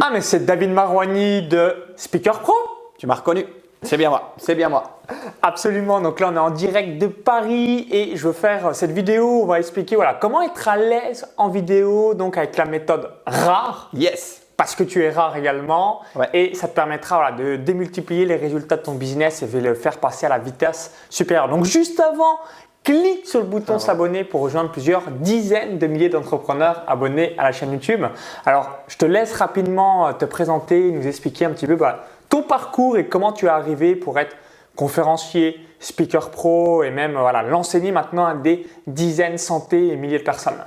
Ah, mais c'est David Marouani de Speaker Pro Tu m'as reconnu C'est bien moi, c'est bien moi. Absolument, donc là on est en direct de Paris et je veux faire cette vidéo, on va expliquer voilà, comment être à l'aise en vidéo, donc avec la méthode rare. Yes parce que tu es rare également Ouais. et ça te permettra voilà, de démultiplier les résultats de ton business et de le faire passer à la vitesse supérieure. Donc juste avant, clique sur le bouton s'abonner pour rejoindre plusieurs dizaines de milliers d'entrepreneurs abonnés à la chaîne YouTube. Alors je te laisse rapidement euh, te présenter, nous expliquer un petit peu voilà, ton parcours et comment tu es arrivé pour être conférencier, speaker pro et même voilà, l'enseigner maintenant à des dizaines, centaines et milliers de personnes.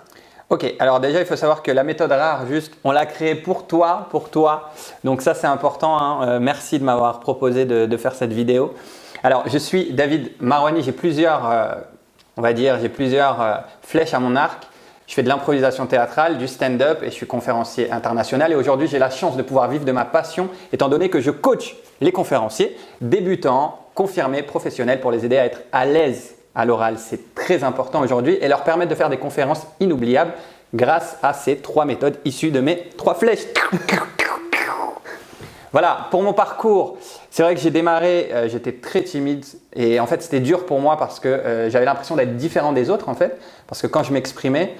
Ok, alors déjà il faut savoir que la méthode rare, juste, on l'a créée pour toi, pour toi. Donc ça c'est important. hein. Euh, merci de m'avoir proposé de, de faire cette vidéo. Alors je suis David Marouani, j'ai plusieurs, euh, on va dire, j'ai plusieurs euh, flèches à mon arc. Je fais de l'improvisation théâtrale, du stand-up et je suis conférencier international. Et aujourd'hui j'ai la chance de pouvoir vivre de ma passion, étant donné que je coach les conférenciers, débutants, confirmés, professionnels, pour les aider à être à l'aise à l'oral. C'est très important aujourd'hui et leur permettre de faire des conférences inoubliables grâce à ces trois méthodes issues de mes trois flèches. Voilà, pour mon parcours, c'est vrai que j'ai démarré, euh, j'étais très timide et en fait c'était dur pour moi parce que euh, j'avais l'impression d'être différent des autres en fait. Parce que quand je m'exprimais,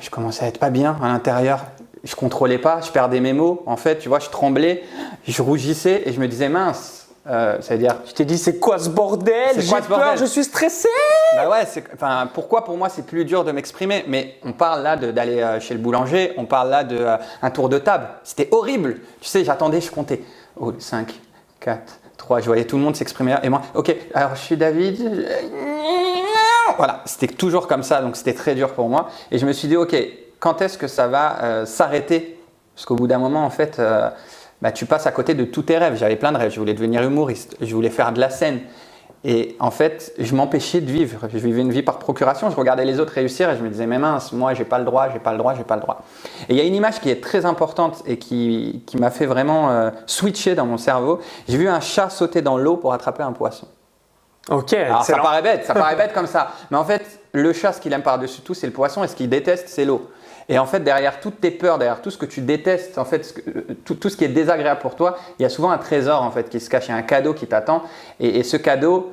je commençais à être pas bien à l'intérieur. Je contrôlais pas, je perdais mes mots. En fait, tu vois, je tremblais, je rougissais et je me disais mince. Euh, ça veut dire Je t'ai dit c'est quoi ce bordel? J'ai peur, bordel? je suis stressé Bah ouais, enfin, pourquoi pour moi c'est plus dur de m'exprimer? Mais on parle là d'aller euh, chez le boulanger, on parle là d'un tour de table. C'était horrible. Tu sais, j'attendais, je comptais. Oh, 5, 4, 3, je voyais tout le monde s'exprimer. Et moi, ok, alors je suis David. Voilà, c'était toujours comme ça, donc c'était très dur pour moi. Et je me suis dit, ok, quand est-ce que ça va euh, s'arrêter? Parce qu'au bout d'un moment, en fait, euh, bah, tu passes à côté de tous tes rêves. J'avais plein de rêves. Je voulais devenir humoriste, je voulais faire de la scène. Et en fait, je m'empêchais de vivre. Je vivais une vie par procuration. Je regardais les autres réussir et je me disais, mais mince, moi, j'ai pas le droit, j'ai pas le droit, j'ai pas le droit. Et il y a une image qui est très importante et qui, qui m'a fait vraiment euh, switcher dans mon cerveau. J'ai vu un chat sauter dans l'eau pour attraper un poisson. Ok, Alors ça paraît bête, ça paraît bête comme ça. Mais en fait, le chat, ce qu'il aime par-dessus tout, c'est le poisson et ce qu'il déteste, c'est l'eau. Et en fait, derrière toutes tes peurs, derrière tout ce que tu détestes, en fait, euh, tout, tout ce qui est désagréable pour toi, il y a souvent un trésor en fait qui se cache, il y a un cadeau qui t'attend. Et, et ce cadeau,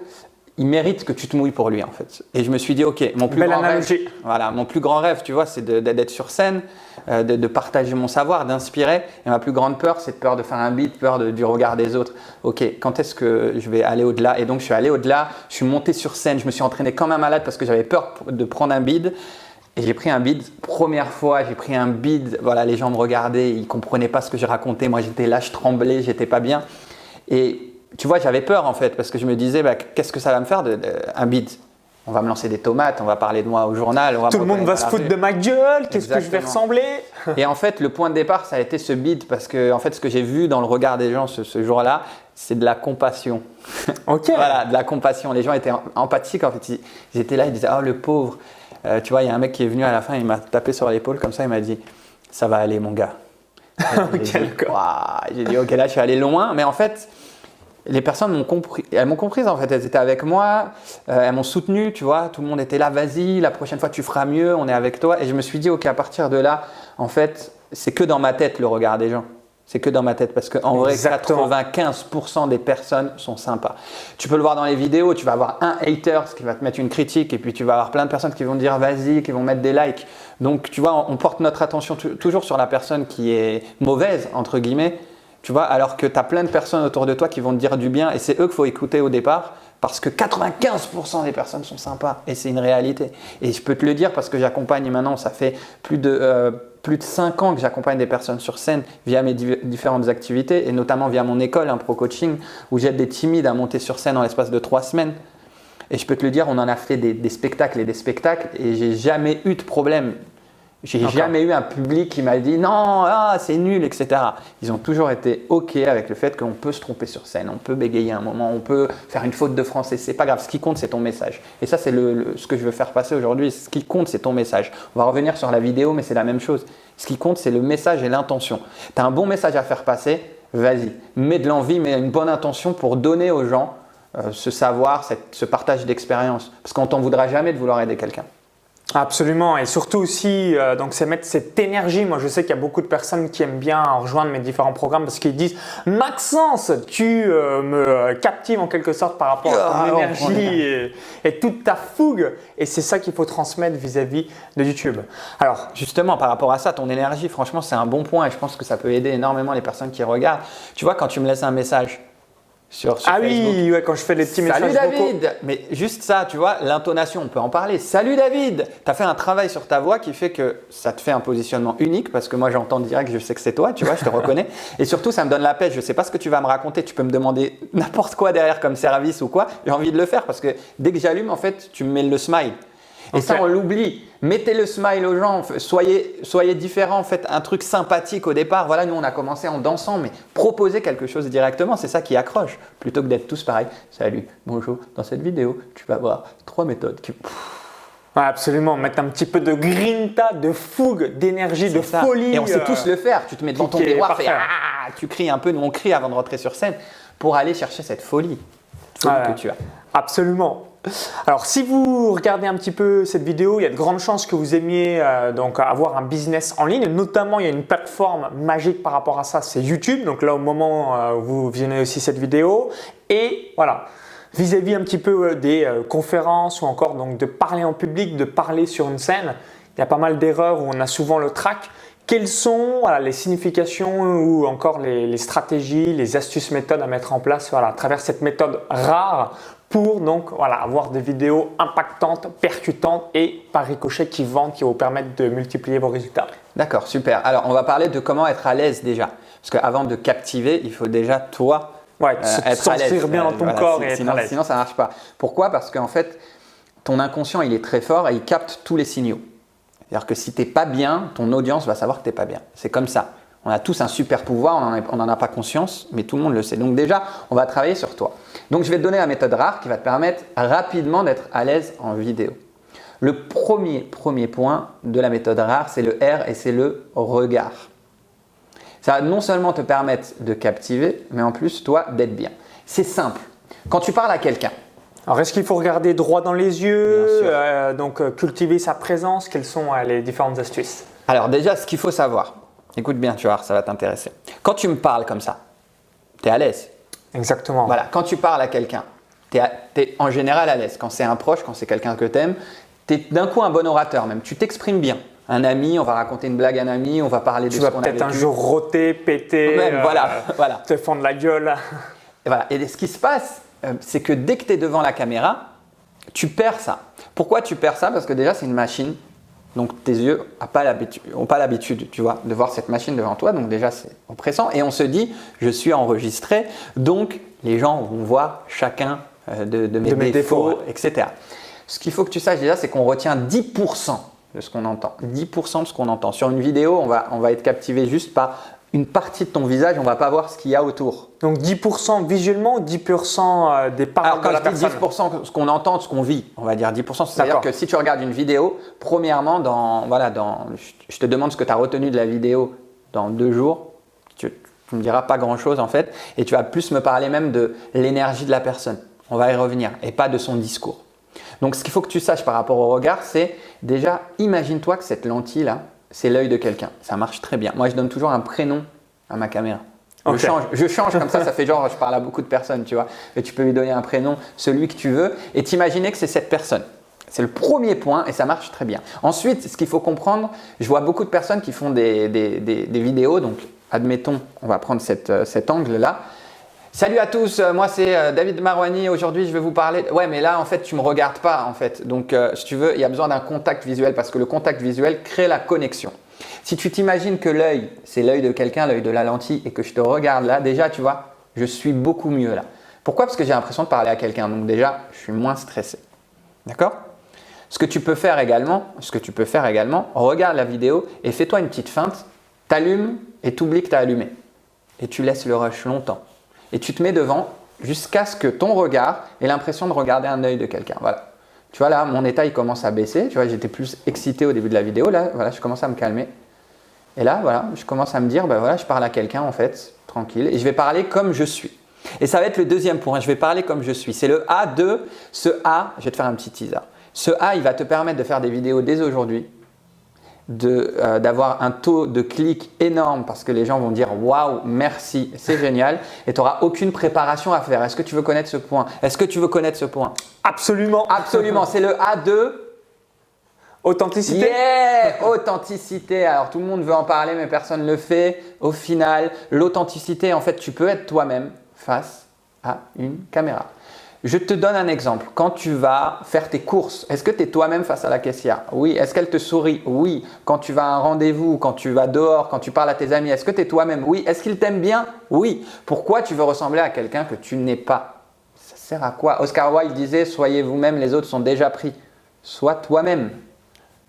il mérite que tu te mouilles pour lui en fait. Et je me suis dit, ok, mon plus Belle grand rêve, voilà, mon plus grand rêve, tu vois, c'est d'être sur scène, euh, de, de partager mon savoir, d'inspirer. Et ma plus grande peur, c'est de peur de faire un beat, peur de- du regard des autres. Ok, quand est-ce que je vais aller au-delà? Et donc, je suis allé au-delà, je suis monté sur scène, je me suis entraîné comme un malade parce que j'avais peur de prendre un bid. Et j'ai pris un bid, première fois, j'ai pris un bid, voilà, les gens me regardaient, ils comprenaient pas ce que je racontais, moi j'étais là, je tremblais, j'étais pas bien. Et tu vois, j'avais peur en fait, parce que je me disais, bah, qu'est-ce que ça va me faire de, de- un bid On va me lancer des tomates, on va parler de moi au journal, on va Tout le monde va se foutre de ma gueule, qu'est-ce que je vais ressembler? Et en fait, le point de départ, ça a été ce bid, parce que en fait, ce que j'ai vu dans le regard des gens ce, ce jour-là, c'est de la compassion. Ok. Voilà, de la compassion. Les gens étaient em- empathiques, en fait. Ils étaient là, ils disaient Oh, le pauvre. Euh, tu vois, il y a un mec qui est venu à la fin, il m'a tapé sur l'épaule comme ça, il m'a dit Ça va aller, mon gars. Dit. J'ai dit Ok, là, je suis allé loin, mais en fait. Les personnes m'ont compris, elles m'ont comprise en fait, elles étaient avec moi, euh, elles m'ont soutenu, tu vois, tout le monde était là, vas-y, la prochaine fois tu feras mieux, on est avec toi. Et je me suis dit, ok, à partir de là, en fait, c'est que dans ma tête le regard des gens. C'est que dans ma tête parce qu'en vrai, Exactement. 95% des personnes sont sympas. Tu peux le voir dans les vidéos, tu vas avoir un hater qui va te mettre une critique et puis tu vas avoir plein de personnes qui vont te dire vas-y, qui vont mettre des likes. Donc tu vois, on porte notre attention tou- toujours sur la personne qui est mauvaise, entre guillemets, tu vois, alors que tu as plein de personnes autour de toi qui vont te dire du bien et c'est eux qu'il faut écouter au départ parce que 95% des personnes sont sympas et c'est une réalité. Et je peux te le dire parce que j'accompagne maintenant, ça fait plus de, euh, plus de 5 ans que j'accompagne des personnes sur scène via mes différentes activités et notamment via mon école, un pro coaching, où j'aide des timides à monter sur scène en l'espace de 3 semaines. Et je peux te le dire, on en a fait des, des spectacles et des spectacles et j'ai jamais eu de problème. J'ai jamais eu un public qui m'a dit non, ah, c'est nul, etc. Ils ont toujours été OK avec le fait qu'on peut se tromper sur scène, on peut bégayer un moment, on peut faire une faute de français, c'est pas grave. Ce qui compte, c'est ton message. Et ça, c'est le, le- ce que je veux faire passer aujourd'hui. Ce qui compte, c'est ton message. On va revenir sur la vidéo, mais c'est la même chose. Ce qui compte, c'est le message et l'intention. Tu as un bon message à faire passer, vas-y. Mets de l'envie, mais une bonne intention pour donner aux gens euh, ce savoir, cette- ce partage d'expérience. Parce qu'on t'en voudra jamais de vouloir aider quelqu'un. Absolument, et surtout aussi, euh, donc c'est mettre cette énergie. Moi, je sais qu'il y a beaucoup de personnes qui aiment bien rejoindre mes différents programmes parce qu'ils disent Maxence, tu euh, me captives en quelque sorte par rapport à ton Ah, énergie et, et toute ta fougue. Et c'est ça qu'il faut transmettre vis-à-vis de YouTube. Alors, Justement, par rapport à ça, ton énergie, franchement, c'est un bon point et je pense que ça peut aider énormément les personnes qui regardent. Tu vois, quand tu me laisses un message sur, sur ah Facebook, oui, ouais, quand je fais les petits Salut messages vocaux. David Mais juste ça, tu vois, l'intonation, on peut en parler. Salut David Tu as fait un travail sur ta voix qui fait que ça te fait un positionnement unique parce que moi j'entends direct, je sais que c'est toi, tu vois, je te reconnais. Et surtout, ça me donne la pêche. Je sais pas ce que tu vas me raconter. Tu peux me demander n'importe quoi derrière comme service ou quoi. J'ai envie de le faire parce que dès que j'allume, en fait, tu me mets le smile. Et ça, on l'oublie. Mettez le smile aux gens. Soyez, soyez différents. Faites un truc sympathique au départ. Voilà, nous, on a commencé en dansant, mais proposez quelque chose directement. C'est ça qui accroche. Plutôt que d'être tous pareils. Salut, bonjour. Dans cette vidéo, tu vas voir trois méthodes qui. Ouais, absolument, mettre un petit peu de grinta, de fougue, d'énergie, de ça. folie. Et on sait euh, tous le faire. Tu te mets devant ton miroir, ah, tu cries un peu. Nous, on crie avant de rentrer sur scène pour aller chercher cette folie, folie Ouais. que tu as. Absolument. Alors, si vous regardez un petit peu cette vidéo, il y a de grandes chances que vous aimiez euh, donc avoir un business en ligne. Notamment, il y a une plateforme magique par rapport à ça, c'est YouTube. Donc là, au moment euh, où vous visionnez aussi cette vidéo, et voilà. Vis-à-vis un petit peu euh, des conférences ou encore donc de parler en public, de parler sur une scène, il y a pas mal d'erreurs où on a souvent le trac. Quelles sont les significations ou encore les, les stratégies, les astuces, méthodes à mettre en place voilà, à travers cette méthode rare pour donc voilà, avoir des vidéos impactantes, percutantes et par ricochet qui vendent, qui vont vous permettre de multiplier vos résultats. D'accord, super. Alors, on va parler de comment être à l'aise déjà. Parce qu'avant de captiver, il faut déjà, toi, Ouais, euh, être à l'aise. bien dans Euh, ton voilà, corps si- et être sinon, à l'aise. sinon, ça ne marche pas. Pourquoi? Parce qu'en fait, ton inconscient, il est très fort et il capte tous les signaux. C'est-à-dire que si tu n'es pas bien, ton audience va savoir que tu n'es pas bien. C'est comme ça. On a tous un super pouvoir, on n'en a pas conscience, mais tout le monde le sait. Donc déjà, on va travailler sur toi. Donc je vais te donner la méthode rare qui va te permettre rapidement d'être à l'aise en vidéo. Le premier, premier point de la méthode rare, c'est le R et c'est le regard. Ça va non seulement te permettre de captiver, mais en plus, toi, d'être bien. C'est simple. Quand tu parles à quelqu'un, Alors, est-ce qu'il faut regarder droit dans les yeux, euh, donc euh, cultiver sa présence? Quelles sont euh, les différentes astuces? Alors déjà, ce qu'il faut savoir, écoute bien, tu vas voir, ça va t'intéresser. Quand tu me parles comme ça, tu es à l'aise? Exactement. Voilà, quand tu parles à quelqu'un, tu es, en général à l'aise. Quand c'est un proche, quand c'est quelqu'un que tu aimes, tu es d'un coup un bon orateur même. Tu t'exprimes bien. Un ami, on va raconter une blague à un ami, on va parler de Tu ce vas qu'on a peut-être un jour roter, péter, Même, euh, voilà, voilà. te fendre la gueule. Et, voilà. Et ce qui se passe, euh, c'est que dès que tu es devant la caméra, tu perds ça. Pourquoi tu perds ça? Parce que déjà, c'est une machine. Donc tes yeux n'ont pas l'habitude, ont pas l'habitude, tu vois, de voir cette machine devant toi. Donc déjà, c'est oppressant. Et on se dit, je suis enregistré, donc les gens vont voir chacun euh, de, de mes, De mes défauts, défauts, etc. Ce qu'il faut que tu saches déjà, c'est qu'on retient 10% de ce qu'on entend. 10% de ce qu'on entend. Sur une vidéo, on va, on va être captivé juste par une partie de ton visage, on va pas voir ce qu'il y a autour. Donc 10% visuellement, 10% euh, des paroles Alors quand de la je dis personne. 10%, ce qu'on entend, ce qu'on vit, on va dire 10%, c'est-à-dire que si tu regardes une vidéo, premièrement, dans, voilà, dans, je te demande ce que tu as retenu de la vidéo dans deux jours, tu, tu me diras pas grand-chose en fait, et tu vas plus me parler même de l'énergie de la personne. On va y revenir, et pas de son discours. Donc ce qu'il faut que tu saches par rapport au regard, c'est déjà, imagine-toi que cette lentille-là, c'est l'œil de quelqu'un. Ça marche très bien. Moi, je donne toujours un prénom à ma caméra. Je Ok. change, je change comme ça, ça fait genre je parle à beaucoup de personnes, tu vois. Et tu peux lui donner un prénom, celui que tu veux, et t'imaginer que c'est cette personne. C'est le premier point et ça marche très bien. Ensuite, ce qu'il faut comprendre, je vois beaucoup de personnes qui font des, des- des- des vidéos, donc admettons, on va prendre cette, euh, cet angle-là. Salut à tous, euh, moi c'est euh, David Marouani, aujourd'hui je vais vous parler... Ouais mais là en fait tu me regardes pas en fait, donc euh, si tu veux il y a besoin d'un contact visuel parce que le contact visuel crée la connexion. Si tu t'imagines que l'œil c'est l'œil de quelqu'un, l'œil de la lentille et que je te regarde là, déjà tu vois, je suis beaucoup mieux là. Pourquoi? Parce que j'ai l'impression de parler à quelqu'un, donc déjà je suis moins stressé. D'accord? Ce que tu peux faire également, ce que tu peux faire également, regarde la vidéo et fais-toi une petite feinte, t'allumes et t'oublies que tu as allumé. Et tu laisses le rush longtemps. Et tu te mets devant jusqu'à ce que ton regard ait l'impression de regarder un œil de quelqu'un. Voilà. Tu vois là, mon état il commence à baisser. Tu vois, j'étais plus excité au début de la vidéo. Là, voilà, je commence à me calmer. Et là, voilà, je commence à me dire, ben voilà, je parle à quelqu'un en fait, tranquille, et je vais parler comme je suis. Et ça va être le deuxième point. Je vais parler comme je suis. C'est le A de ce A. Je vais te faire un petit teaser. Ce A, il va te permettre de faire des vidéos dès aujourd'hui, euh, d'avoir un taux de clic énorme parce que les gens vont dire waouh, merci, c'est génial, et tu n'auras aucune préparation à faire. Est-ce que tu veux connaître ce point? Est-ce que tu veux connaître ce point? Absolument. Absolument, c'est le A de Authenticité Yeah Authenticité. Alors tout le monde veut en parler, mais personne ne le fait. Au final, l'authenticité, en fait, tu peux être toi-même face à une caméra. Je te donne un exemple. Quand tu vas faire tes courses, est-ce que tu es toi-même face à la caissière? Oui. Est-ce qu'elle te sourit? Oui. Quand tu vas à un rendez-vous, quand tu vas dehors, quand tu parles à tes amis, est-ce que tu es toi-même? Oui. Est-ce qu'ils t'aiment bien? Oui. Pourquoi tu veux ressembler à quelqu'un que tu n'es pas? Ça sert à quoi? Oscar Wilde disait Soyez vous-même, les autres sont déjà pris. Sois toi-même.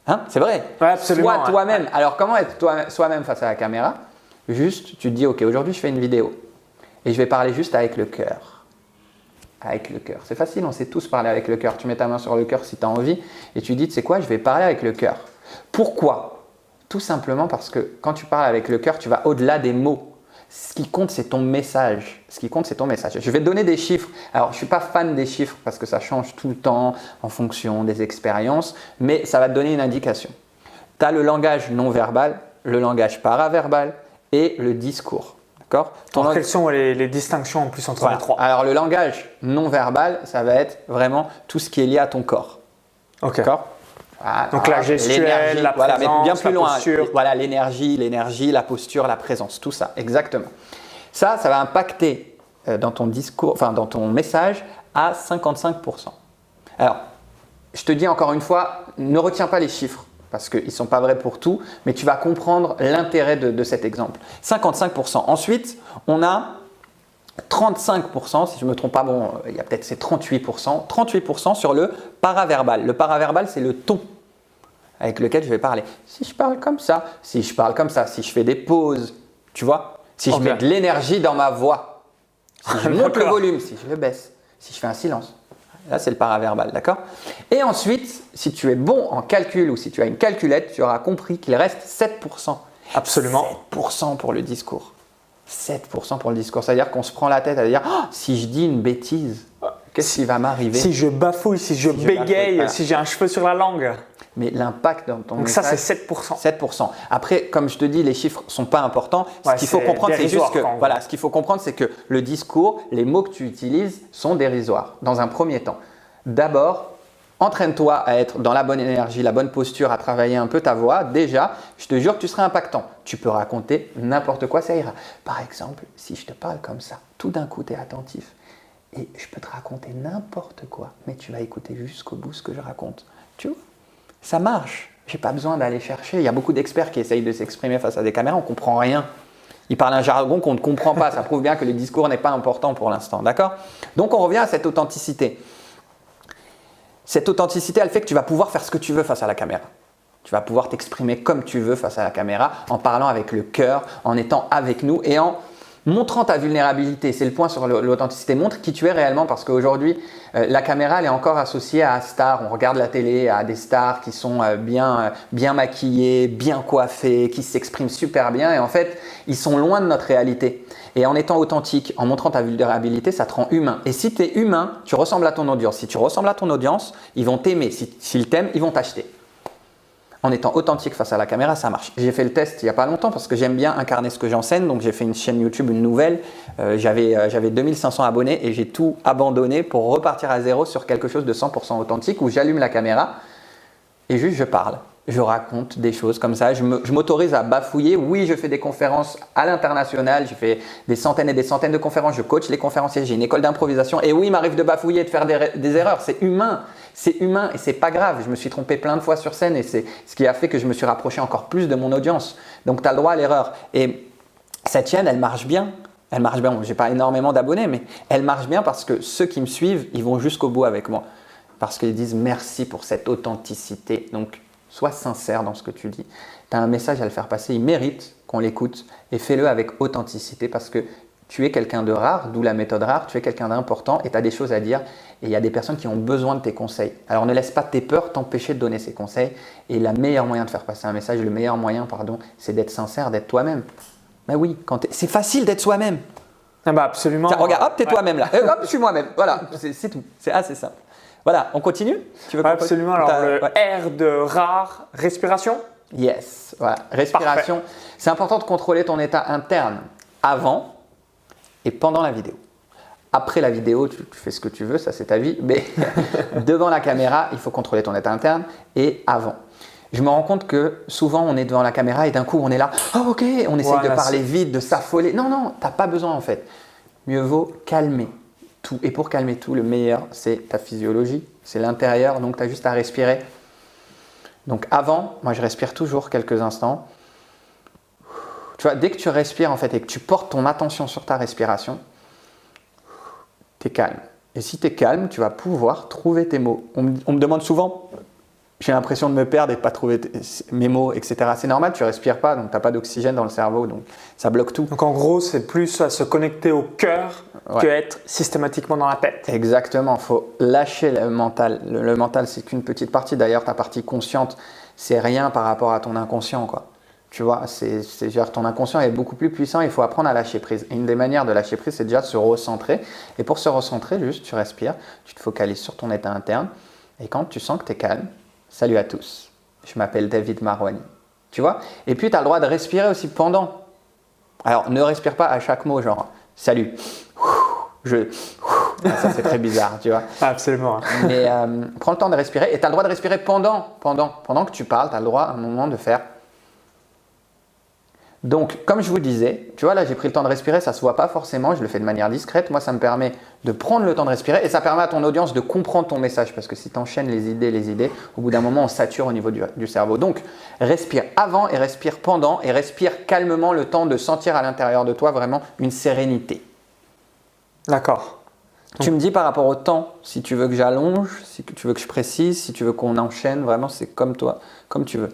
Hein? C'est vrai. Ouais, absolument, Sois ouais. toi-même. Alors comment être toi- soi-même face à la caméra? Juste, tu te dis, ok, aujourd'hui je fais une vidéo et je vais parler juste avec le cœur. Avec le cœur. C'est facile, on sait tous parler avec le cœur. Tu mets ta main sur le cœur si tu as envie et tu dis, tu sais quoi, je vais parler avec le cœur. Pourquoi? Tout simplement parce que quand tu parles avec le cœur, tu vas au-delà des mots. Ce qui compte, c'est ton message. Ce qui compte, c'est ton message. Je vais te donner des chiffres. Alors, je ne suis pas fan des chiffres parce que ça change tout le temps en fonction des expériences, mais ça va te donner une indication. Tu as le langage non verbal, le langage paraverbal et le discours. D'accord Alors, quelles sont les, les distinctions en plus entre Voilà. les trois? Alors, le langage non verbal, ça va être vraiment tout ce qui est lié à ton corps. Ok. D'accord Voilà, Donc la gestuelle, la voilà, mais bien plus la loin. posture. Voilà, l'énergie, l'énergie, la posture, la présence, tout ça, exactement. Ça, ça va impacter euh, dans ton discours, enfin dans ton message à 55%. Alors, je te dis encore une fois, ne retiens pas les chiffres parce qu'ils ne sont pas vrais pour tout, mais tu vas comprendre l'intérêt de, de cet exemple. 55%. Ensuite, on a 35%, si je ne me trompe pas, bon, il y a peut-être c'est 38%, 38% sur le paraverbal. Le paraverbal, c'est le ton avec lequel je vais parler. Si je parle comme ça, si je parle comme ça, si je fais des pauses, tu vois, si je Ok. mets de l'énergie dans ma voix, si je monte le volume, si je le baisse, si je fais un silence. Là, c'est le paraverbal, d'accord? Et ensuite, si tu es bon en calcul ou si tu as une calculette, tu auras compris qu'il reste 7%. Absolument. 7% pour le discours. 7% pour le discours. C'est-à-dire qu'on se prend la tête à dire Oh, si je dis une bêtise, qu'est-ce qui va m'arriver Si je bafouille, si je Si bégaye, voilà. si j'ai un cheveu sur la langue. Mais l'impact dans ton Donc ça, message, c'est 7%. 7%. Après, comme je te dis, les chiffres sont pas importants. Ouais, ce qu'il faut comprendre, c'est juste que voilà, ce qu'il faut comprendre, c'est que le discours, les mots que tu utilises sont dérisoires dans un premier temps. D'abord, entraîne-toi à être dans la bonne énergie, la bonne posture, à travailler un peu ta voix. Déjà, je te jure que tu seras impactant. Tu peux raconter n'importe quoi, ça ira. Par exemple, si je te parle comme ça, tout d'un coup, tu es attentif. Et je peux te raconter n'importe quoi, mais tu vas écouter jusqu'au bout ce que je raconte. Tu vois? Ça marche. J'ai pas besoin d'aller chercher. Il y a beaucoup d'experts qui essayent de s'exprimer face à des caméras, on comprend rien. Ils parlent un jargon qu'on ne comprend pas. Ça prouve bien que le discours n'est pas important pour l'instant. D'accord? Donc on revient à cette authenticité. Cette authenticité, elle fait que tu vas pouvoir faire ce que tu veux face à la caméra. Tu vas pouvoir t'exprimer comme tu veux face à la caméra, en parlant avec le cœur, en étant avec nous et en montrant ta vulnérabilité. C'est le point sur l'authenticité. Montre qui tu es réellement parce qu'aujourd'hui, euh, la caméra, elle est encore associée à stars. On regarde la télé, à des stars qui sont euh, bien, euh, bien maquillées, bien coiffées, qui s'expriment super bien et en fait, ils sont loin de notre réalité. Et en étant authentique, en montrant ta vulnérabilité, ça te rend humain. Et si tu es humain, tu ressembles à ton audience. Si tu ressembles à ton audience, ils vont t'aimer. Si- S'ils t'aiment, ils vont t'acheter en étant authentique face à la caméra, ça marche. J'ai fait le test il n'y a pas longtemps parce que j'aime bien incarner ce que j'enseigne. Donc j'ai fait une chaîne YouTube, une nouvelle. Euh, J'avais euh, j'avais 2500 abonnés et j'ai tout abandonné pour repartir à zéro sur quelque chose de 100% authentique où j'allume la caméra et juste je parle. Je raconte des choses comme ça. Je m'autorise à bafouiller. Oui, je fais des conférences à l'international. J'ai fait des centaines et des centaines de conférences. Je coach les conférenciers. J'ai une école d'improvisation. Et oui, il m'arrive de bafouiller et de faire des, des erreurs. C'est humain. C'est humain et c'est pas grave. Je me suis trompé plein de fois sur scène et c'est ce qui a fait que je me suis rapproché encore plus de mon audience. Donc, tu as le droit à l'erreur. Et cette chaîne, elle marche bien. Elle marche bien. J'ai pas énormément d'abonnés, mais elle marche bien parce que ceux qui me suivent, ils vont jusqu'au bout avec moi. Parce qu'ils disent merci pour cette authenticité. Donc, sois sincère dans ce que tu dis. Tu as un message à le faire passer. Il mérite qu'on l'écoute et fais-le avec authenticité parce que tu es quelqu'un de rare, d'où la méthode rare. Tu es quelqu'un d'important et tu as des choses à dire. Et il y a des personnes qui ont besoin de tes conseils. Alors, ne laisse pas tes peurs t'empêcher de donner ces conseils. Et le meilleur moyen de faire passer un message, le meilleur moyen, pardon, c'est d'être sincère, d'être toi-même. Ben oui, quand c'est facile d'être soi-même. Ah bah absolument. Tiens, regarde, hop, t'es Ouais. toi-même là. Euh, hop, je suis moi-même. Voilà, c'est tout. C'est assez simple. Voilà, on continue? Tu veux qu'on Absolument. Alors, le ouais. R de rare, respiration? Yes, voilà. Respiration. C'est important de contrôler ton état interne avant et pendant la vidéo. Après la vidéo, tu, tu fais ce que tu veux, ça c'est ta vie, mais devant la caméra, il faut contrôler ton état interne et avant. Je me rends compte que souvent on est devant la caméra et d'un coup on est là, oh ok, on essaye Voilà, de parler vite, de s'affoler. Non, non, t'as pas besoin en fait. Mieux vaut calmer tout. Et pour calmer tout, le meilleur, c'est ta physiologie, c'est l'intérieur, donc tu as juste à respirer. Donc avant, moi je respire toujours quelques instants. Tu vois, dès que tu respires en fait et que tu portes ton attention sur ta respiration, tu es calme. Et si tu es calme, tu vas pouvoir trouver tes mots. On me, on me demande souvent, j'ai l'impression de me perdre et de pas trouver mes mots, etc. C'est normal, tu respires pas, donc tu n'as pas d'oxygène dans le cerveau, donc ça bloque tout. Donc en gros, c'est plus à se connecter au cœur Ouais. que être systématiquement dans la tête. Exactement, il faut lâcher le mental. Le, le mental, c'est qu'une petite partie. D'ailleurs, ta partie consciente, c'est rien par rapport à ton inconscient. Quoi. Tu vois, c'est, c'est, genre, ton inconscient est beaucoup plus puissant, il faut apprendre à lâcher prise. Et une des manières de lâcher prise, c'est déjà de se recentrer. Et pour se recentrer, juste, tu respires, tu te focalises sur ton état interne. Et quand tu sens que tu es calme, salut à tous. Je m'appelle David Marwani. Tu vois? Et puis, tu as le droit de respirer aussi pendant. Alors, ne respire pas à chaque mot, genre, salut. Je. Ah, Ça, c'est très bizarre, tu vois. Absolument. Mais euh, prends le temps de respirer et tu as le droit de respirer pendant, pendant, pendant que tu parles, tu as le droit à un moment de faire. Donc, comme je vous disais, tu vois, là j'ai pris le temps de respirer, ça se voit pas forcément, je le fais de manière discrète. Moi, ça me permet de prendre le temps de respirer et ça permet à ton audience de comprendre ton message parce que si tu enchaînes les idées, les idées, au bout d'un moment, on sature au niveau du, du cerveau. Donc, respire avant et respire pendant et respire calmement le temps de sentir à l'intérieur de toi vraiment une sérénité. D'accord. Tu me dis par rapport au temps, si tu veux que j'allonge, si tu veux que je précise, si tu veux qu'on enchaîne, vraiment c'est comme toi, comme tu veux.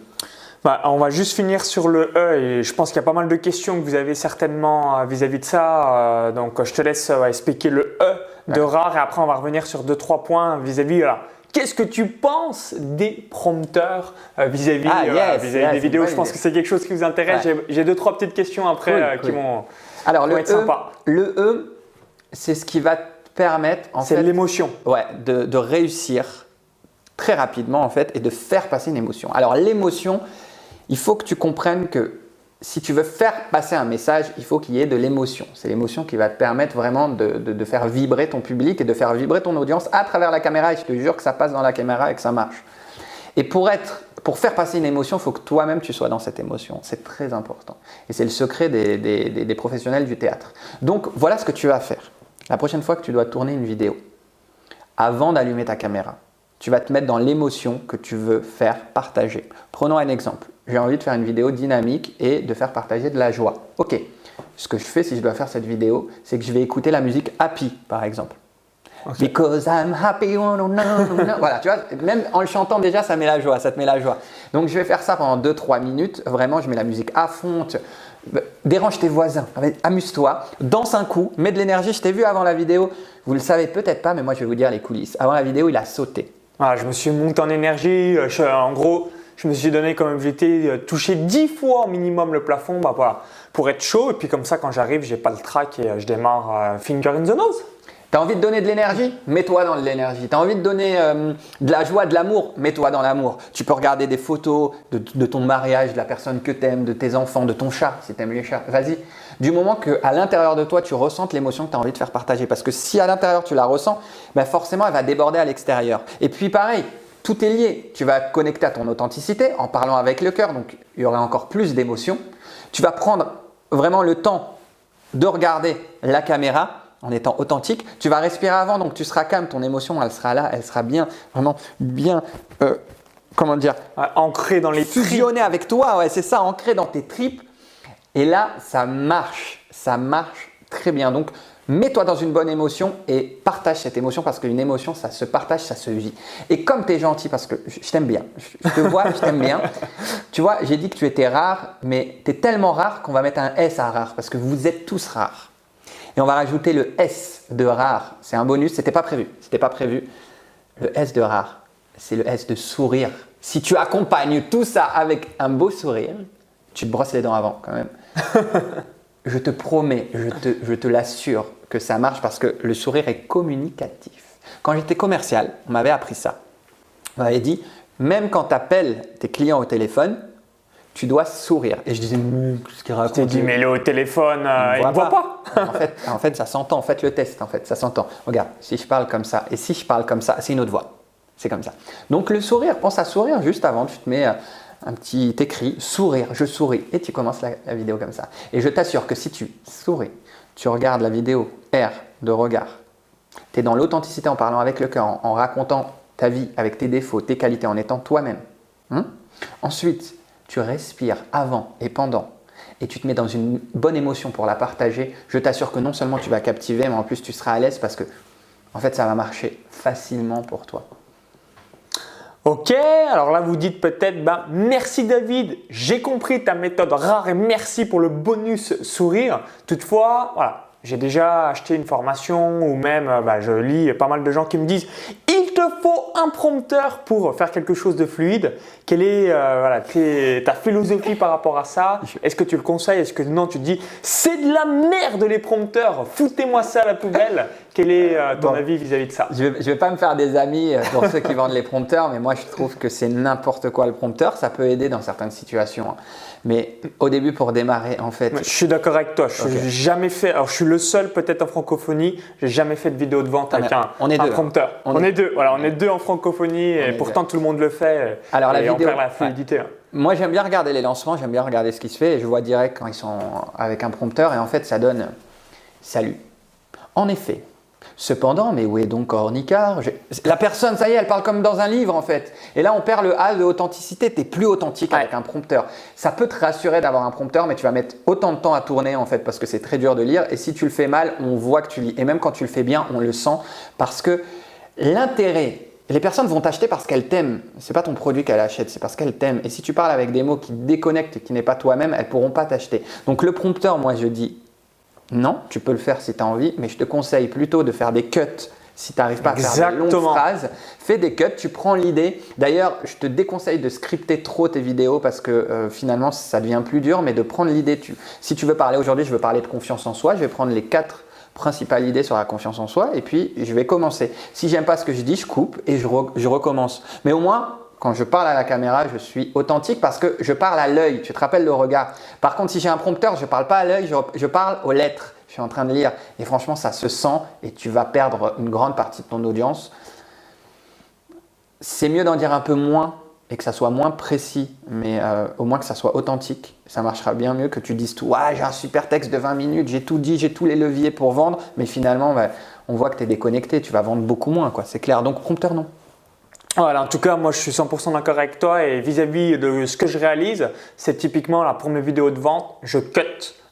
Bah, on va juste finir sur le E et je pense qu'il y a pas mal de questions que vous avez certainement euh, vis-à-vis de ça. euh, donc je te laisse euh, expliquer le E de rare et après on va revenir sur deux trois points vis-à-vis. voilà. Qu'est-ce que tu penses des prompteurs euh, vis-à-vis Ah, euh, yes, vis-à-vis yes, des vidéos? Je pense idée. que c'est quelque chose qui vous intéresse. Ouais. J'ai- deux trois petites questions après Cool, euh, qui cool. vont, Alors vont le être E, sympas. le E, c'est ce qui va te permettre en C'est fait, l'émotion. ouais, de, de réussir très rapidement en fait et de faire passer une émotion. Alors l'émotion, il faut que tu comprennes que si tu veux faire passer un message, il faut qu'il y ait de l'émotion. C'est l'émotion qui va te permettre vraiment de, faire vibrer ton public et de faire vibrer ton audience à travers la caméra. Et je te jure que ça passe dans la caméra et que ça marche. Et pour être, pour faire passer une émotion, il faut que toi-même tu sois dans cette émotion. C'est très important. Et c'est le secret des professionnels du théâtre. Donc voilà ce que tu vas faire. La prochaine fois que tu dois tourner une vidéo, avant d'allumer ta caméra, tu vas te mettre dans l'émotion que tu veux faire partager. Prenons un exemple. J'ai envie de faire une vidéo dynamique et de faire partager de la joie. Ok. Ce que je fais si je dois faire cette vidéo, c'est que je vais écouter la musique happy, par exemple. Because I'm happy, oh no, no. Voilà, tu vois, même en le chantant déjà, ça met la joie, ça te met la joie. Donc je vais faire ça pendant 2-3 minutes. Vraiment, je mets la musique à fond. tu- Dérange tes voisins, amuse-toi, danse un coup, mets de l'énergie. Je t'ai vu avant la vidéo, vous le savez peut-être pas, mais moi je vais vous dire les coulisses. Avant la vidéo, il a sauté. Voilà, je me suis monté en énergie. euh, je- en gros, je me suis donné comme objectif de toucher 10 fois au minimum le plafond bah, voilà, pour être chaud. Et puis comme ça, quand j'arrive, j'ai pas le track et euh, je démarre euh, finger in the nose. T'as envie de donner de l'énergie? Mets-toi dans l'énergie. T'as envie de donner euh, de la joie, de l'amour? Mets-toi dans l'amour. Tu peux regarder des photos de, ton mariage, de la personne que t'aimes, de tes enfants, de ton chat, si t'aimes les chats. Vas-y. Du moment qu'à l'intérieur de toi, tu ressentes l'émotion que tu as envie de faire partager. Parce que si à l'intérieur, tu la ressens, ben forcément, elle va déborder à l'extérieur. Et puis pareil, tout est lié. Tu vas te connecter à ton authenticité en parlant avec le cœur. Donc, il y aura encore plus d'émotions. Tu vas prendre vraiment le temps de regarder la caméra en étant authentique. Tu vas respirer avant, donc tu seras calme, ton émotion, elle sera là, elle sera bien, vraiment bien, euh, comment dire, Euh, ancré dans les tripes. fusionner avec toi, ouais, c'est ça, ancré dans tes tripes. Et là, ça marche, ça marche très bien. Donc, mets-toi dans une bonne émotion et partage cette émotion parce qu'une émotion, ça se partage, ça se vit. Et comme tu es gentil, parce que je t'aime bien, je je te vois, je t'aime bien, tu vois, j'ai dit que tu étais rare, mais tu es tellement rare qu'on va mettre un S à rare parce que vous êtes tous rares. Et on va rajouter le S de rare. C'est un bonus, c'était pas prévu. C'était pas prévu. Le S de rare, c'est le S de sourire. Si tu accompagnes tout ça avec un beau sourire, tu te brosses les dents avant quand même. je te promets, je te, je te l'assure que ça marche parce que le sourire est communicatif. Quand j'étais commercial, on m'avait appris ça. On m'avait dit, même quand tu appelles tes clients au téléphone, tu dois sourire. Et je disais, qu'est-ce qu'il Je raconte t'ai dit, mais le au téléphone, euh, il ne voit pas. en, fait, en fait, ça s'entend. Faites le test, en fait, ça s'entend. Regarde, si je parle comme ça et si je parle comme ça, c'est une autre voix. C'est comme ça. Donc le sourire, pense à sourire juste avant. Tu te mets euh, un petit écrit, sourire, je souris. Et tu commences la, vidéo comme ça. Et je t'assure que si tu souris, tu regardes la vidéo R de regard, tu es dans l'authenticité en parlant avec le cœur, en, en racontant ta vie avec tes défauts, tes qualités, en étant toi-même. Hein Ensuite, tu respires avant et pendant et tu te mets dans une bonne émotion pour la partager, je t'assure que non seulement tu vas captiver, mais en plus tu seras à l'aise parce que en fait ça va marcher facilement pour toi. Ok, alors là vous dites peut-être, ben, merci David, j'ai compris ta méthode rare et merci pour le bonus sourire. Toutefois, voilà, j'ai déjà acheté une formation ou même euh, bah, je lis pas mal de gens qui me disent il te faut un prompteur pour faire quelque chose de fluide. Quelle est euh, ta philosophie par rapport à ça? Est-ce que tu le conseilles? Est-ce que non Tu dis c'est de la merde les prompteurs, foutez-moi ça à la poubelle. Quel est euh, ton Bon. avis vis-à-vis de ça? Je ne vais, pas me faire des amis euh, pour ceux qui vendent les prompteurs, mais moi je trouve que c'est n'importe quoi le prompteur. Ça peut aider dans certaines situations. hein. Mais au début, pour démarrer, en fait, Je suis d'accord avec toi. Je jamais fait. Alors, je suis le seul peut-être en francophonie. J'ai jamais fait de vidéo de vente Ah, avec un, on est un deux, hein. prompteur. On On, est- est deux. Voilà, on est deux en francophonie et pourtant tout le monde le fait. Alors, la on vidéo- perd la fluidité. hein. Moi, j'aime bien regarder les lancements, j'aime bien regarder ce qui se fait et je vois direct quand ils sont avec un prompteur et en fait, ça donne salut. En effet. Cependant, mais où est donc Ornicard J'ai- La personne, ça y est, elle parle comme dans un livre en fait. Et là, on perd le A de authenticité. Tu es plus authentique avec un prompteur. Ça peut te rassurer d'avoir un prompteur, mais tu vas mettre autant de temps à tourner en fait parce que c'est très dur de lire. Et si tu le fais mal, on voit que tu lis. Et même quand tu le fais bien, on le sent parce que l'intérêt. Les personnes vont t'acheter parce qu'elles t'aiment. C'est pas ton produit qu'elles achètent, c'est parce qu'elles t'aiment. Et si tu parles avec des mots qui te déconnectent et qui n'est pas toi-même, elles pourront pas t'acheter. Donc le prompteur, moi je dis non, tu peux le faire si tu as envie, mais je te conseille plutôt de faire des cuts si tu n'arrives pas à faire de longues Exactement. phrases. Fais des cuts, tu prends l'idée. D'ailleurs, je te déconseille de scripter trop tes vidéos parce que euh, finalement ça devient plus dur, mais de prendre l'idée. Tu... Si tu veux parler aujourd'hui, je veux parler de confiance en soi, je vais prendre les quatre principales idées sur la confiance en soi et puis je vais commencer. Si j'aime pas ce que je dis, je coupe et je, re- je recommence. Mais au moins, quand je parle à la caméra, je suis authentique parce que je parle à l'œil. Tu te rappelles le regard? Par contre, si j'ai un prompteur, je parle pas à l'œil, je, parle aux lettres. Je suis en train de lire et franchement, ça se sent et tu vas perdre une grande partie de ton audience. C'est mieux d'en dire un peu moins et que ça soit moins précis, mais euh, au moins que ça soit authentique. Ça marchera bien mieux que tu dises tout. Ah, j'ai un super texte de 20 minutes, j'ai tout dit, j'ai tous les leviers pour vendre, mais finalement, on voit que tu es déconnecté, tu vas vendre beaucoup moins, quoi. C'est clair. Donc, prompteur, non. Voilà, en tout cas, moi je suis 100% d'accord avec toi et vis-à-vis de ce que je réalise, c'est typiquement la première vidéo de vente, je cut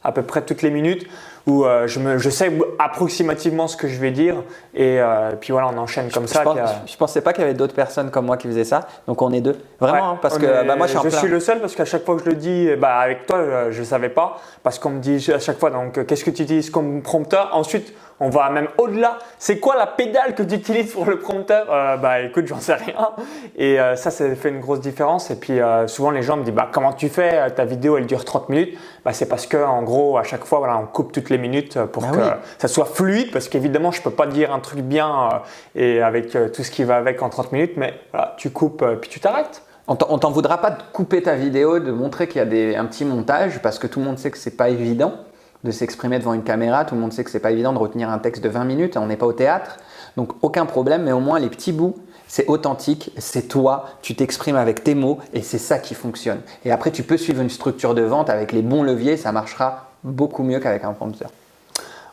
à peu près toutes les minutes où euh, je, me, je sais approximativement ce que je vais dire et euh, puis voilà, on enchaîne comme je, ça. pense- euh, je pensais pas qu'il y avait d'autres personnes comme moi qui faisaient ça, donc on est deux. Vraiment, Ouais, hein, parce que est- bah, moi je suis en plein. suis le seul parce qu'à chaque fois que je le dis, bah, avec toi, je ne savais pas. Parce qu'on me dit à chaque fois, donc, qu'est-ce que tu utilises comme prompteur? Ensuite, on va même au-delà. C'est quoi la pédale que tu utilises pour le prompteur Euh, Bah écoute, j'en sais rien. Et euh, ça, ça fait une grosse différence. Et puis euh, souvent, les gens me disent, bah, comment tu fais? Ta vidéo, elle dure 30 minutes. Bah, c'est parce que en gros, à chaque fois, voilà, on coupe toutes les minutes pour Bah que oui. ça soit fluide. Parce qu'évidemment, je ne peux pas dire un truc bien et avec tout ce qui va avec en 30 minutes. Mais voilà, tu coupes, puis tu t'arrêtes. On t'en- on t'en voudra pas de couper ta vidéo, de montrer qu'il y a des- un petit montage, parce que tout le monde sait que c'est pas évident de s'exprimer devant une caméra, tout le monde sait que c'est pas évident de retenir un texte de 20 minutes, on n'est pas au théâtre, donc aucun problème, mais au moins les petits bouts, c'est authentique, c'est toi, tu t'exprimes avec tes mots, et c'est ça qui fonctionne. Et après, tu peux suivre une structure de vente avec les bons leviers, ça marchera beaucoup mieux qu'avec un prompteur.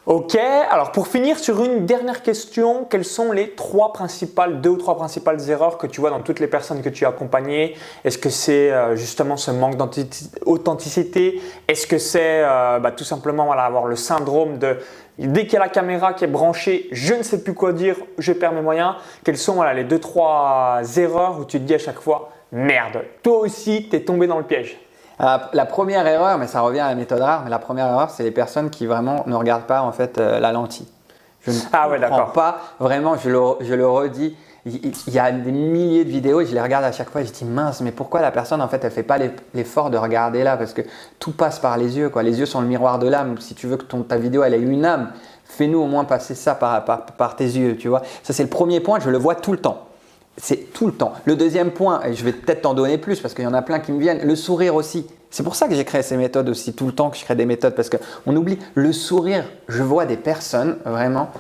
Ok, alors pour finir sur une dernière question, quelles sont les trois principales, deux ou trois principales erreurs que tu vois dans toutes les personnes que tu as accompagnées? Est-ce que c'est euh, justement ce manque d'authenticité Est-ce que c'est euh, bah, tout simplement avoir le syndrome de dès qu'il y a la caméra qui est branchée, je ne sais plus quoi dire, je perds mes moyens? Quelles sont les deux trois erreurs où tu te dis à chaque fois merde, toi aussi tu es tombé dans le piège? La première erreur, mais ça revient à la méthode rare, mais la première erreur, c'est les personnes qui vraiment ne regardent pas en fait euh, la lentille. Je ne Ah ouais, comprends pas, vraiment, je le, je le redis, il, il y a des milliers de vidéos et je les regarde à chaque fois et je dis mince, mais pourquoi la personne en fait elle fait pas l'eff- l'effort de regarder là? Parce que tout passe par les yeux, quoi. Les yeux sont le miroir de l'âme. Si tu veux que ton, ta vidéo elle ait une âme, Fais-nous au moins passer ça par, par, par tes yeux, tu vois. Ça, c'est le premier point, je le vois tout le temps. C'est tout le temps. Le deuxième point, et je vais peut-être t'en donner plus parce qu'il y en a plein qui me viennent, le sourire aussi. C'est pour ça que j'ai créé ces méthodes aussi, tout le temps que je crée des méthodes, parce qu'on oublie le sourire. Je vois des personnes, vraiment,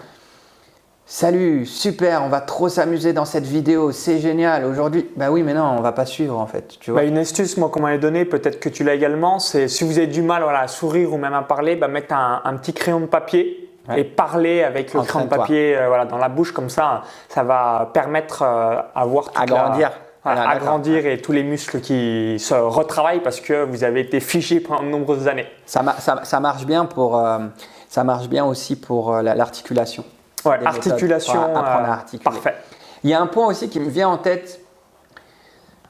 Salut, super, on va trop s'amuser dans cette vidéo, c'est génial. Aujourd'hui, bah oui, mais non, on va pas suivre en fait. Tu vois bah, une astuce, moi, qu'on m'avait donné, peut-être que tu l'as également, c'est si vous avez du mal voilà, à sourire ou même à parler, bah, mettre un, petit crayon de papier et parler avec le crayon de papier euh, voilà, dans la bouche, comme ça, ça va permettre euh, à voir agrandir. agrandir et tous les muscles qui se retravaillent parce que vous avez été figé pendant de nombreuses années. Ça, ça, marche bien pour, euh, ça marche bien aussi pour l'articulation. Ouais, articulation. Apprendre à euh, articuler. Parfait. Il y a un point aussi qui me vient en tête.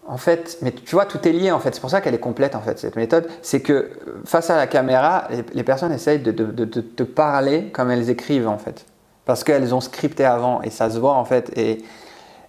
En fait, mais tu vois, tout est lié en fait. C'est pour ça qu'elle est complète en fait, cette méthode. C'est que euh, face à la caméra, les, personnes essayent de, te parler comme elles écrivent en fait. Parce qu'elles ont scripté avant et ça se voit en fait. Et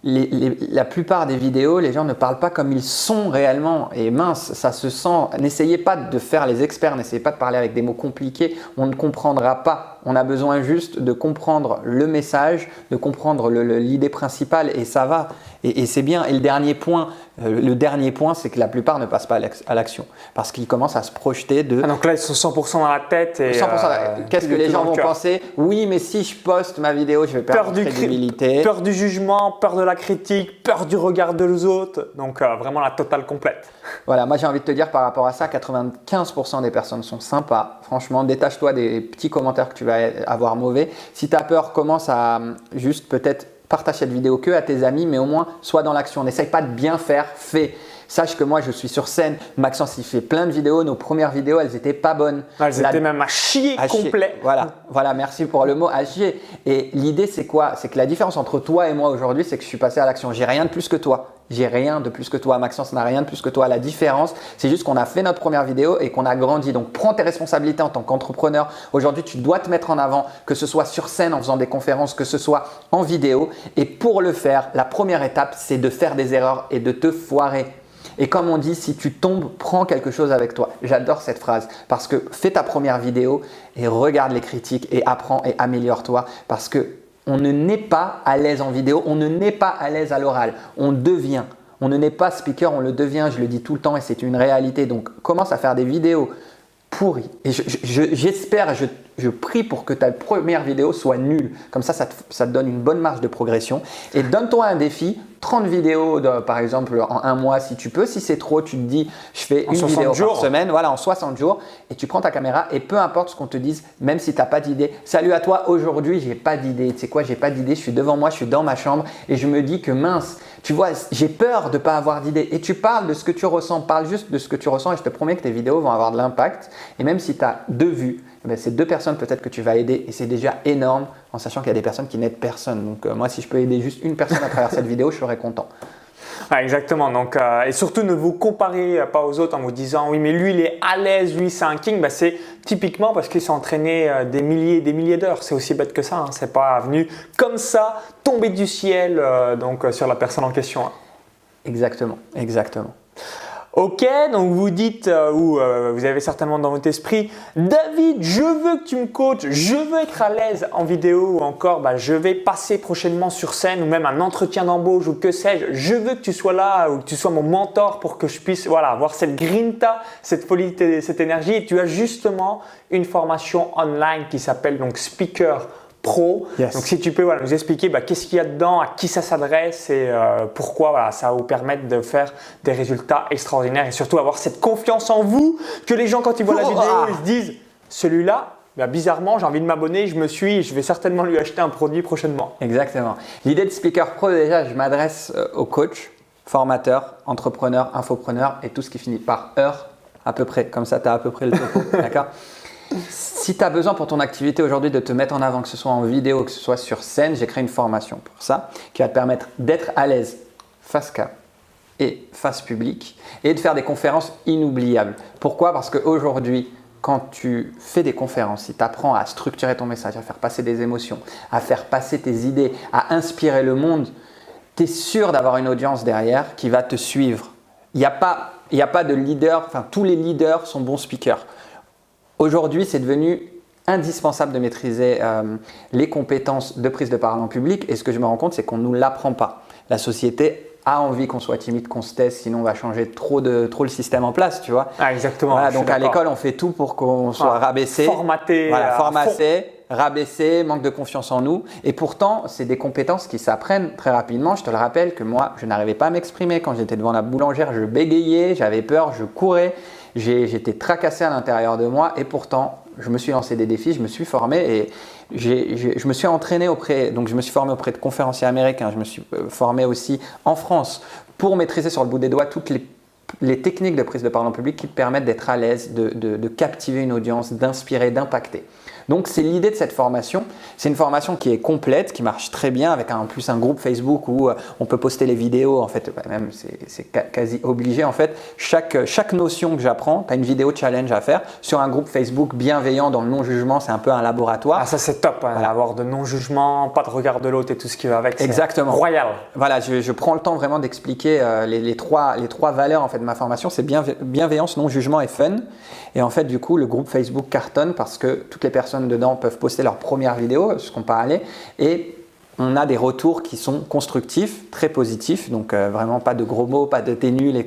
la plupart des vidéos, les gens ne parlent pas comme ils sont réellement. Et mince, ça se sent. N'essayez pas de faire les experts, n'essayez pas de parler avec des mots compliqués. On ne comprendra pas on a besoin juste de comprendre le message, de comprendre l'idée principale et ça va. Et, c'est bien. Et le dernier point, euh, le dernier point, c'est que la plupart ne passent pas à l'action parce qu'ils commencent à se projeter de. Ah, donc là, ils sont 100% dans la tête. Et 100%. Euh, Qu'est-ce que les gens vont penser? Oui, mais si je poste ma vidéo, je vais perdre peur crédibilité. Peur du jugement, peur de la critique, peur du regard des autres. Donc euh, vraiment la totale complète. Voilà, moi j'ai envie de te dire par rapport à ça, 95% des personnes sont sympas. Franchement, détache-toi des petits commentaires que tu vas avoir mauvais. Si tu as peur, commence à hum, juste peut-être partager cette vidéo que à tes amis, mais au moins sois dans l'action. N'essaye pas de bien faire, fais. Sache que moi, je suis sur scène. Maxence, il fait plein de vidéos. Nos premières vidéos, elles n'étaient pas bonnes. Elles étaient même à chier complet. Voilà, voilà, merci pour le mot à chier. Et l'idée, c'est quoi? C'est que la différence entre toi et moi aujourd'hui, c'est que je suis passé à l'action. J'ai rien de plus que toi. J'ai rien de plus que toi. Maxence n'a rien de plus que toi. La différence, c'est juste qu'on a fait notre première vidéo et qu'on a grandi. Donc, prends tes responsabilités en tant qu'entrepreneur. Aujourd'hui, tu dois te mettre en avant, que ce soit sur scène en faisant des conférences, que ce soit en vidéo. Et pour le faire, la première étape, c'est de faire des erreurs et de te foirer. Et comme on dit, si tu tombes, prends quelque chose avec toi. J'adore cette phrase parce que fais ta première vidéo et regarde les critiques et apprends et améliore-toi parce que on ne naît pas à l'aise en vidéo, on ne naît pas à l'aise à l'oral, on devient. On ne naît pas speaker, on le devient, je le dis tout le temps et c'est une réalité. Donc commence à faire des vidéos pourries. Et j'espère, je, je, prie pour que ta première vidéo soit nulle. Comme ça, ça te donne une bonne marge de progression. Et donne-toi un défi, 30 vidéos, par exemple, en un mois si tu peux. Si c'est trop, tu te dis, je fais une vidéo par semaine, voilà, en 60 jours, et tu prends ta caméra et peu importe ce qu'on te dise, même si tu n'as pas d'idée, salut à toi, aujourd'hui, j'ai pas d'idée. Tu sais quoi, j'ai pas d'idée, je suis devant moi, je suis dans ma chambre et je me dis que mince, tu vois, j'ai peur de ne pas avoir d'idée. Et tu parles de ce que tu ressens, parle juste de ce que tu ressens et je te promets que tes vidéos vont avoir de l'impact. Et même si tu as deux vues, ben, c'est deux personnes peut-être que tu vas aider et c'est déjà énorme en sachant qu'il y a des personnes qui n'aident personne. Donc euh, moi, si je peux aider juste une personne à travers cette vidéo, je serais content. exactement. Donc, euh, et surtout, ne vous comparez pas aux autres en vous disant oui, mais lui, il est à l'aise, lui, c'est un king. Bah, c'est typiquement parce qu'il s'est entraîné euh, des milliers et des milliers d'heures. C'est aussi bête que ça. Hein. C'est pas venu comme ça, tomber du ciel donc, sur la personne en question. Hein. Exactement, exactement. Ok, donc vous dites, euh, ou euh, vous avez certainement dans votre esprit, David, je veux que tu me coaches, je veux être à l'aise en vidéo ou encore, bah, je vais passer prochainement sur scène ou même un entretien d'embauche ou que sais-je. Je veux que tu sois là ou que tu sois mon mentor pour que je puisse voilà, avoir cette grinta, cette folie, cette énergie. Et tu as justement une formation online qui s'appelle donc Speaker pro. Donc si tu peux nous expliquer bah, qu'est-ce qu'il y a dedans, à qui ça s'adresse et euh, pourquoi ça va vous permettre de faire des résultats extraordinaires et surtout avoir cette confiance en vous que les gens quand ils voient la oh, vidéo ah. ils se disent celui-là bah, bizarrement, j'ai envie de m'abonner, je me suis, je vais certainement lui acheter un produit prochainement. Exactement. L'idée de Speaker Pro, déjà, je m'adresse euh, aux coachs, formateurs, entrepreneurs, infopreneurs et tout ce qui finit par heure à peu près. Comme ça, tu as à peu près le topo. D'accord? Si tu as besoin pour ton activité aujourd'hui de te mettre en avant, que ce soit en vidéo, que ce soit sur scène, j'ai créé une formation pour ça qui va te permettre d'être à l'aise face cam et face public et de faire des conférences inoubliables. Pourquoi? Parce qu'aujourd'hui, quand tu fais des conférences, si tu apprends à structurer ton message, à faire passer des émotions, à faire passer tes idées, à inspirer le monde, tu es sûr d'avoir une audience derrière qui va te suivre. Il n'y a, a pas de leader, enfin tous les leaders sont bons speakers. Aujourd'hui, c'est devenu indispensable de maîtriser euh, les compétences de prise de parole en public. Et ce que je me rends compte, c'est qu'on ne nous l'apprend pas. La société a envie qu'on soit timide, qu'on se taise, sinon on va changer trop, de, trop le système en place, tu vois. Ah, exactement. Voilà, donc à l'école, on fait tout pour qu'on soit Ah, rabaissé. formaté, Voilà, formaté, rabaissé, manque de confiance en nous. Et pourtant, c'est des compétences qui s'apprennent très rapidement. Je te le rappelle que moi, je n'arrivais pas à m'exprimer. Quand j'étais devant la boulangère, je bégayais, j'avais peur, je courais. J'étais tracassé à l'intérieur de moi. Et pourtant, je me suis lancé des défis, je me suis formé et je me suis entraîné auprès, donc je me suis formé auprès de conférenciers américains. Je me suis euh, formé aussi en France pour maîtriser sur le bout des doigts toutes les techniques de prise de parole en public qui te permettent d'être à l'aise, de captiver une audience, d'inspirer, d'impacter. Donc c'est l'idée de cette formation. C'est une formation qui est complète, qui marche très bien, avec un- en plus un groupe Facebook où euh, on peut poster les vidéos. En fait, bah, même c'est quasi obligé. En fait, chaque, chaque notion que j'apprends, tu as une vidéo challenge à faire sur un groupe Facebook bienveillant dans le non-jugement. C'est un peu un laboratoire. Ah, ça c'est top, hein, avoir de non-jugement, pas de regard de l'autre et tout ce qui va avec. Exactement. Royal. Voilà, je, je prends le temps vraiment d'expliquer euh, les, les trois, les trois valeurs en fait, de ma formation. C'est bienve- bienveillance, non-jugement et fun. Et en fait, du coup, le groupe Facebook cartonne parce que toutes les personnes dedans peuvent poster leur première vidéo, ce qu'on parlait, et on a des retours qui sont constructifs, très positifs. Donc euh, vraiment pas de gros mots, pas de t'es nul, et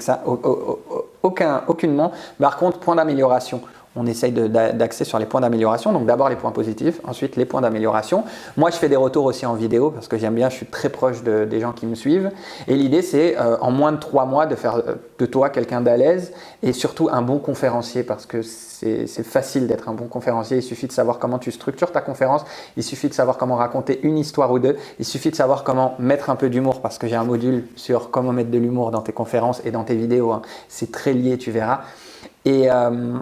aucun, aucunement. Par contre, point d'amélioration. On essaye d'axer sur les points d'amélioration. Donc d'abord les points positifs, ensuite les points d'amélioration. Moi, je fais des retours aussi en vidéo parce que j'aime bien, je suis très proche de- des gens qui me suivent. Et l'idée, c'est euh, en moins de trois mois de faire euh, de toi quelqu'un d'à l'aise et surtout un bon conférencier parce que c'est c'est facile d'être un bon conférencier. Il suffit de savoir comment tu structures ta conférence, il suffit de savoir comment raconter une histoire ou deux, il suffit de savoir comment mettre un peu d'humour parce que j'ai un module sur comment mettre de l'humour dans tes conférences et dans tes vidéos. hein. C'est très lié, tu verras. Et, euh,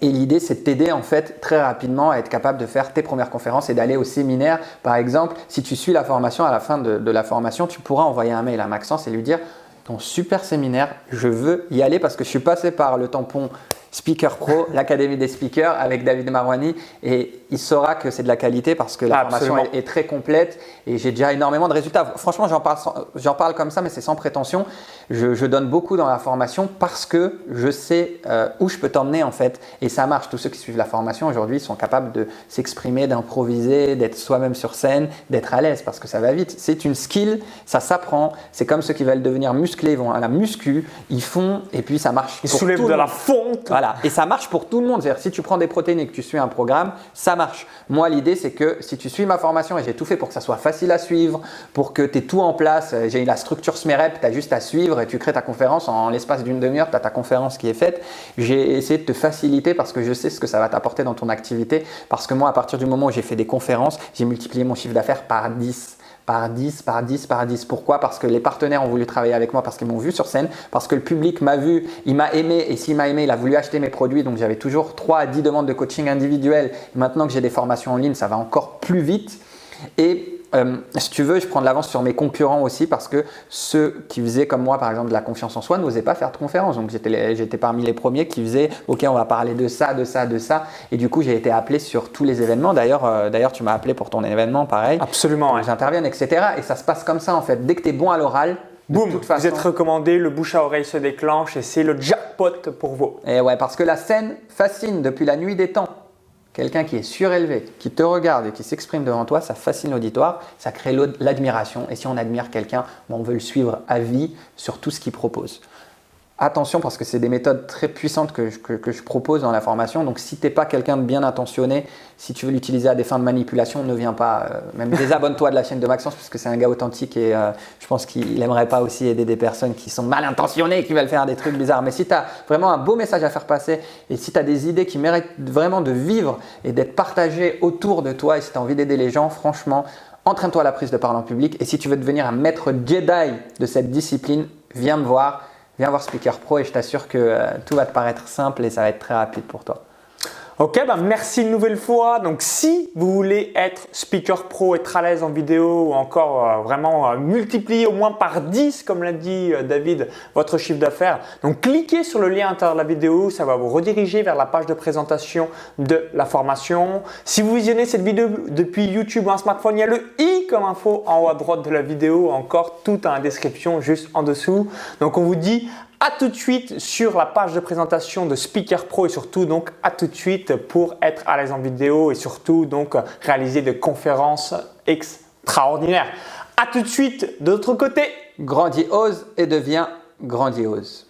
et l'idée, c'est de t'aider en fait très rapidement à être capable de faire tes premières conférences et d'aller au séminaire. Par exemple, si tu suis la formation, à la fin de, de la formation, tu pourras envoyer un mail à Maxence et lui dire ton super séminaire, je veux y aller parce que je suis passé par le tampon Speaker Pro, l'Académie des speakers avec David Marwani et il saura que c'est de la qualité parce que la formation est, est très complète et j'ai déjà énormément de résultats. Franchement, j'en parle, sans- j'en parle comme ça, mais c'est sans prétention. Je, je donne beaucoup dans la formation parce que je sais euh, où je peux t'emmener en fait et ça marche. Tous ceux qui suivent la formation aujourd'hui sont capables de s'exprimer, d'improviser, d'être soi-même sur scène, d'être à l'aise parce que ça va vite. C'est une skill, ça s'apprend. C'est comme ceux qui veulent devenir musclés, ils vont à la muscu, ils font et puis ça marche. Ils soulèvent de la fonte. Voilà, et ça marche pour tout le monde. Si tu prends des protéines et que tu suis un programme, ça marche. Moi, l'idée, c'est que si tu suis ma formation, et j'ai tout fait pour que ça soit facile à suivre, pour que tu aies tout en place, euh, j'ai la structure SMEREP, tu as juste à suivre et tu crées ta conférence en l'espace d'une demi-heure, tu as ta conférence qui est faite. J'ai essayé de te faciliter parce que je sais ce que ça va t'apporter dans ton activité. Parce que moi, à partir du moment où j'ai fait des conférences, j'ai multiplié mon chiffre d'affaires par 10 par 10, par 10, par 10. Pourquoi? Parce que les partenaires ont voulu travailler avec moi, parce qu'ils m'ont vu sur scène, parce que le public m'a vu, il m'a aimé, et s'il m'a aimé, il a voulu acheter mes produits. Donc j'avais toujours 3 à 10 demandes de coaching individuel. Maintenant que j'ai des formations en ligne, ça va encore plus vite. Euh, si tu veux, je prends de l'avance sur mes concurrents aussi parce que ceux qui faisaient comme moi, par exemple, de la confiance en soi, n'osaient pas faire de conférence. Donc j'étais parmi les premiers qui faisaient OK, on va parler de ça, de ça, de ça. Et du coup, j'ai été appelé sur tous les événements. D'ailleurs, euh, d'ailleurs, tu m'as appelé pour ton événement, pareil. Absolument. ouais. J'interviens, etc. Et ça se passe comme ça en fait. Dès que tu es bon à l'oral, Boum, vous êtes recommandé, le bouche à oreille se déclenche et c'est le jackpot pour vous. Et ouais, parce que la scène fascine depuis la nuit des temps. Quelqu'un qui est surélevé, qui te regarde et qui s'exprime devant toi, ça fascine l'auditoire, ça crée l'admiration. Et si on admire quelqu'un, ben, on veut le suivre à vie sur tout ce qu'il propose. Attention parce que c'est des méthodes très puissantes que je, propose dans la formation. Donc si tu n'es pas quelqu'un de bien intentionné, si tu veux l'utiliser à des fins de manipulation, ne viens pas. euh, même désabonne-toi de la chaîne de Maxence parce que c'est un gars authentique et euh, je pense qu'il n'aimerait pas aussi aider des personnes qui sont mal intentionnées et qui veulent faire des trucs bizarres. Mais si tu as vraiment un beau message à faire passer et si tu as des idées qui méritent vraiment de vivre et d'être partagées autour de toi et si tu as envie d'aider les gens, franchement, entraîne-toi à la prise de parole en public. Et si tu veux devenir un maître Jedi de cette discipline, viens me voir. Viens voir Speaker Pro et je t'assure que euh, tout va te paraître simple et ça va être très rapide pour toi. Ok, bah merci une nouvelle fois. Donc, si vous voulez être speaker pro, être à l'aise en vidéo ou encore euh, vraiment euh, multiplier au moins par 10, comme l'a dit euh, David, votre chiffre d'affaires, donc cliquez sur le lien à l'intérieur de la vidéo. Ça va vous rediriger vers la page de présentation de la formation. Si vous visionnez cette vidéo depuis YouTube ou un smartphone, il y a le i comme info en haut à droite de la vidéo. Encore tout dans la description juste en dessous. Donc, on vous dit À tout de suite sur la page de présentation de Speaker Pro et surtout donc à tout de suite pour être à l'aise en vidéo et surtout donc réaliser des conférences extraordinaires. À tout de suite de l'autre côté. Grandiose et devient grandiose.